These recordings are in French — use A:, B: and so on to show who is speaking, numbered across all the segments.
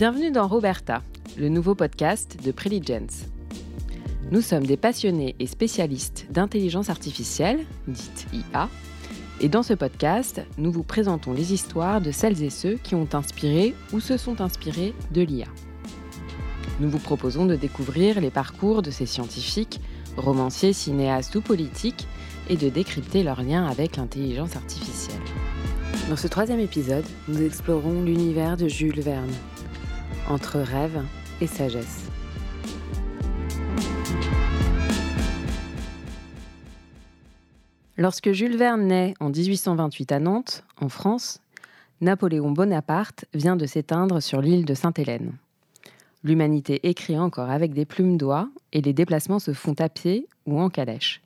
A: Bienvenue dans Roberta, le nouveau podcast de Preligence. Nous sommes des passionnés et spécialistes d'intelligence artificielle, dite IA, et dans ce podcast, nous vous présentons les histoires de celles et ceux qui ont inspiré ou se sont inspirés de l'IA. Nous vous proposons de découvrir les parcours de ces scientifiques, romanciers, cinéastes ou politiques, et de décrypter leurs liens avec l'intelligence artificielle. Dans ce troisième épisode, nous explorons l'univers de Jules Verne, entre rêve et sagesse. Lorsque Jules Verne naît en 1828 à Nantes, en France, Napoléon Bonaparte vient de s'éteindre sur l'île de Sainte-Hélène. L'humanité écrit encore avec des plumes d'oie et les déplacements se font à pied ou en calèche.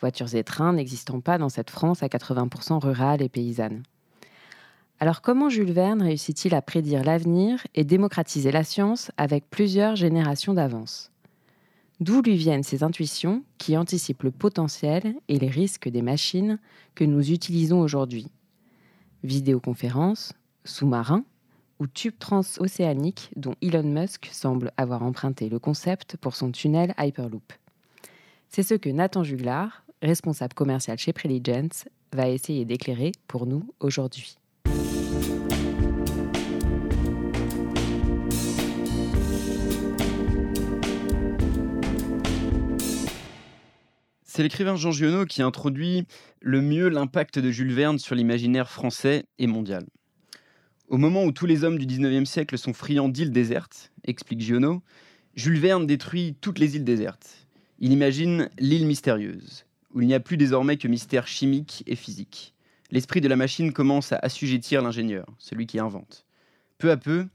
A: Voitures et trains n'existant pas dans cette France à 80% rurale et paysanne. Alors comment Jules Verne réussit-il à prédire l'avenir et démocratiser la science avec plusieurs générations d'avance? D'où lui viennent ces intuitions qui anticipent le potentiel et les risques des machines que nous utilisons aujourd'hui? Vidéoconférences, sous-marins ou tubes transocéaniques dont Elon Musk semble avoir emprunté le concept pour son tunnel Hyperloop. C'est ce que Nathan Juglar, responsable commercial chez Preligence, va essayer d'éclairer pour nous aujourd'hui.
B: C'est l'écrivain Jean Giono qui introduit le mieux l'impact de Jules Verne sur l'imaginaire français et mondial. Au moment où tous les hommes du 19e siècle sont friands d'îles désertes, explique Giono, Jules Verne détruit toutes les îles désertes. Il imagine l'île mystérieuse, où il n'y a plus désormais que mystère chimique et physique. L'esprit de la machine commence à assujettir l'ingénieur, celui qui invente. Peu à peu,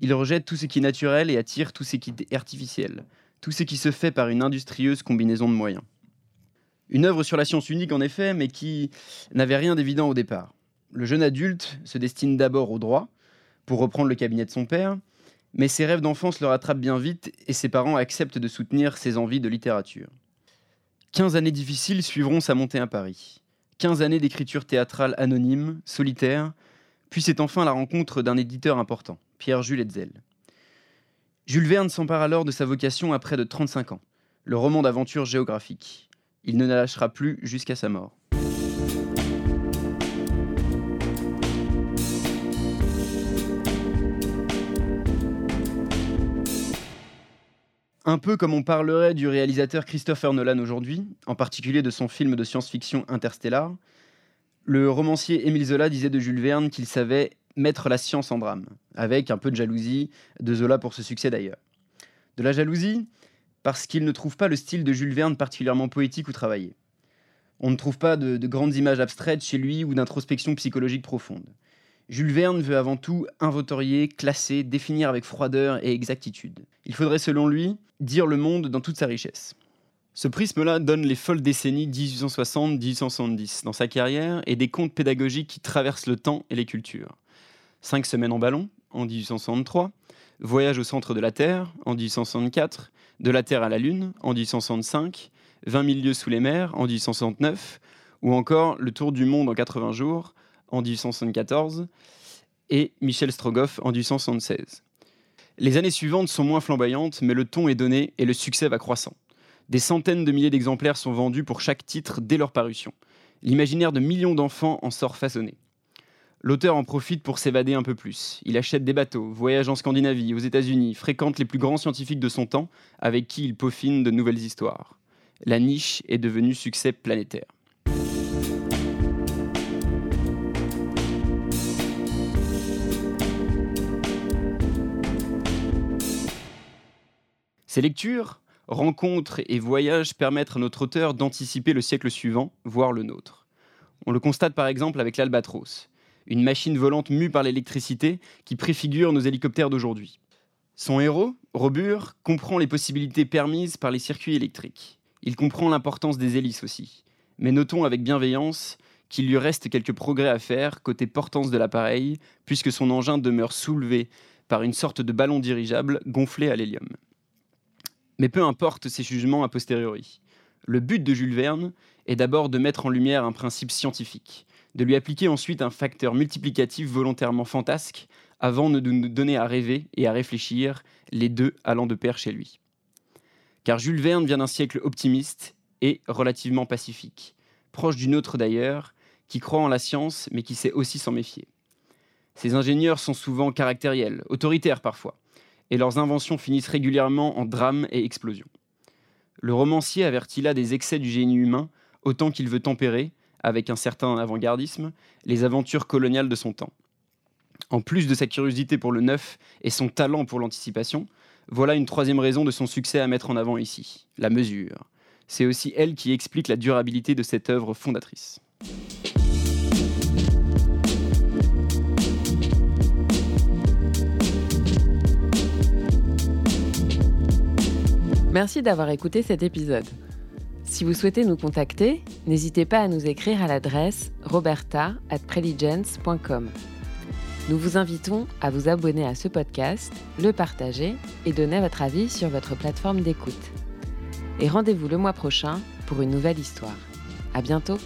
B: il rejette tout ce qui est naturel et attire tout ce qui est artificiel, tout ce qui se fait par une industrieuse combinaison de moyens. Une œuvre sur la science unique en effet, mais qui n'avait rien d'évident au départ. Le jeune adulte se destine d'abord au droit, pour reprendre le cabinet de son père, mais ses rêves d'enfance le rattrapent bien vite et ses parents acceptent de soutenir ses envies de littérature. Quinze années difficiles suivront sa montée à Paris. Quinze années d'écriture théâtrale anonyme, solitaire, puis c'est enfin la rencontre d'un éditeur important, Pierre-Jules Hetzel. Jules Verne s'empare alors de sa vocation à près de 35 ans, le roman d'aventure géographique. Il ne la lâchera plus jusqu'à sa mort. Un peu comme on parlerait du réalisateur Christopher Nolan aujourd'hui, en particulier de son film de science-fiction Interstellar, le romancier Émile Zola disait de Jules Verne qu'il savait mettre la science en drame, avec un peu de jalousie de Zola pour ce succès d'ailleurs. De la jalousie, parce qu'il ne trouve pas le style de Jules Verne particulièrement poétique ou travaillé. On ne trouve pas de, grandes images abstraites chez lui ou d'introspection psychologique profonde. Jules Verne veut avant tout inventorier, classer, définir avec froideur et exactitude. Il faudrait selon lui dire le monde dans toute sa richesse. Ce prisme-là donne les folles décennies 1860-1870 dans sa carrière et des contes pédagogiques qui traversent le temps et les cultures. Cinq semaines en ballon en 1863, Voyage au centre de la Terre en 1864, De la Terre à la Lune en 1865, 20 000 lieues sous les mers en 1869, ou encore Le Tour du monde en 80 jours en 1874 et Michel Strogoff en 1876. Les années suivantes sont moins flamboyantes, mais le ton est donné et le succès va croissant. Des centaines de milliers d'exemplaires sont vendus pour chaque titre dès leur parution. L'imaginaire de millions d'enfants en sort façonné. L'auteur en profite pour s'évader un peu plus. Il achète des bateaux, voyage en Scandinavie, aux États-Unis, fréquente les plus grands scientifiques de son temps, avec qui il peaufine de nouvelles histoires. La niche est devenue succès planétaire. Ces lectures, rencontres et voyages permettent à notre auteur d'anticiper le siècle suivant, voire le nôtre. On le constate par exemple avec l'Albatros une machine volante mue par l'électricité qui préfigure nos hélicoptères d'aujourd'hui. Son héros, Robur, comprend les possibilités permises par les circuits électriques. Il comprend l'importance des hélices aussi. Mais notons avec bienveillance qu'il lui reste quelques progrès à faire côté portance de l'appareil, puisque son engin demeure soulevé par une sorte de ballon dirigeable gonflé à l'hélium. Mais peu importe ces jugements a posteriori. Le but de Jules Verne est d'abord de mettre en lumière un principe scientifique, de lui appliquer ensuite un facteur multiplicatif volontairement fantasque, avant de nous donner à rêver et à réfléchir, les deux allant de pair chez lui. Car Jules Verne vient d'un siècle optimiste et relativement pacifique, proche d'une autre d'ailleurs, qui croit en la science mais qui sait aussi s'en méfier. Ces ingénieurs sont souvent caractériels, autoritaires parfois, et leurs inventions finissent régulièrement en drames et explosions. Le romancier avertit là des excès du génie humain, autant qu'il veut tempérer, avec un certain avant-gardisme, les aventures coloniales de son temps. En plus de sa curiosité pour le neuf et son talent pour l'anticipation, voilà une troisième raison de son succès à mettre en avant ici, la mesure. C'est aussi elle qui explique la durabilité de cette œuvre fondatrice.
A: Merci d'avoir écouté cet épisode. Si vous souhaitez nous contacter, n'hésitez pas à nous écrire à l'adresse roberta@preligence.com. Nous vous invitons à vous abonner à ce podcast, le partager et donner votre avis sur votre plateforme d'écoute. Et rendez-vous le mois prochain pour une nouvelle histoire. À bientôt!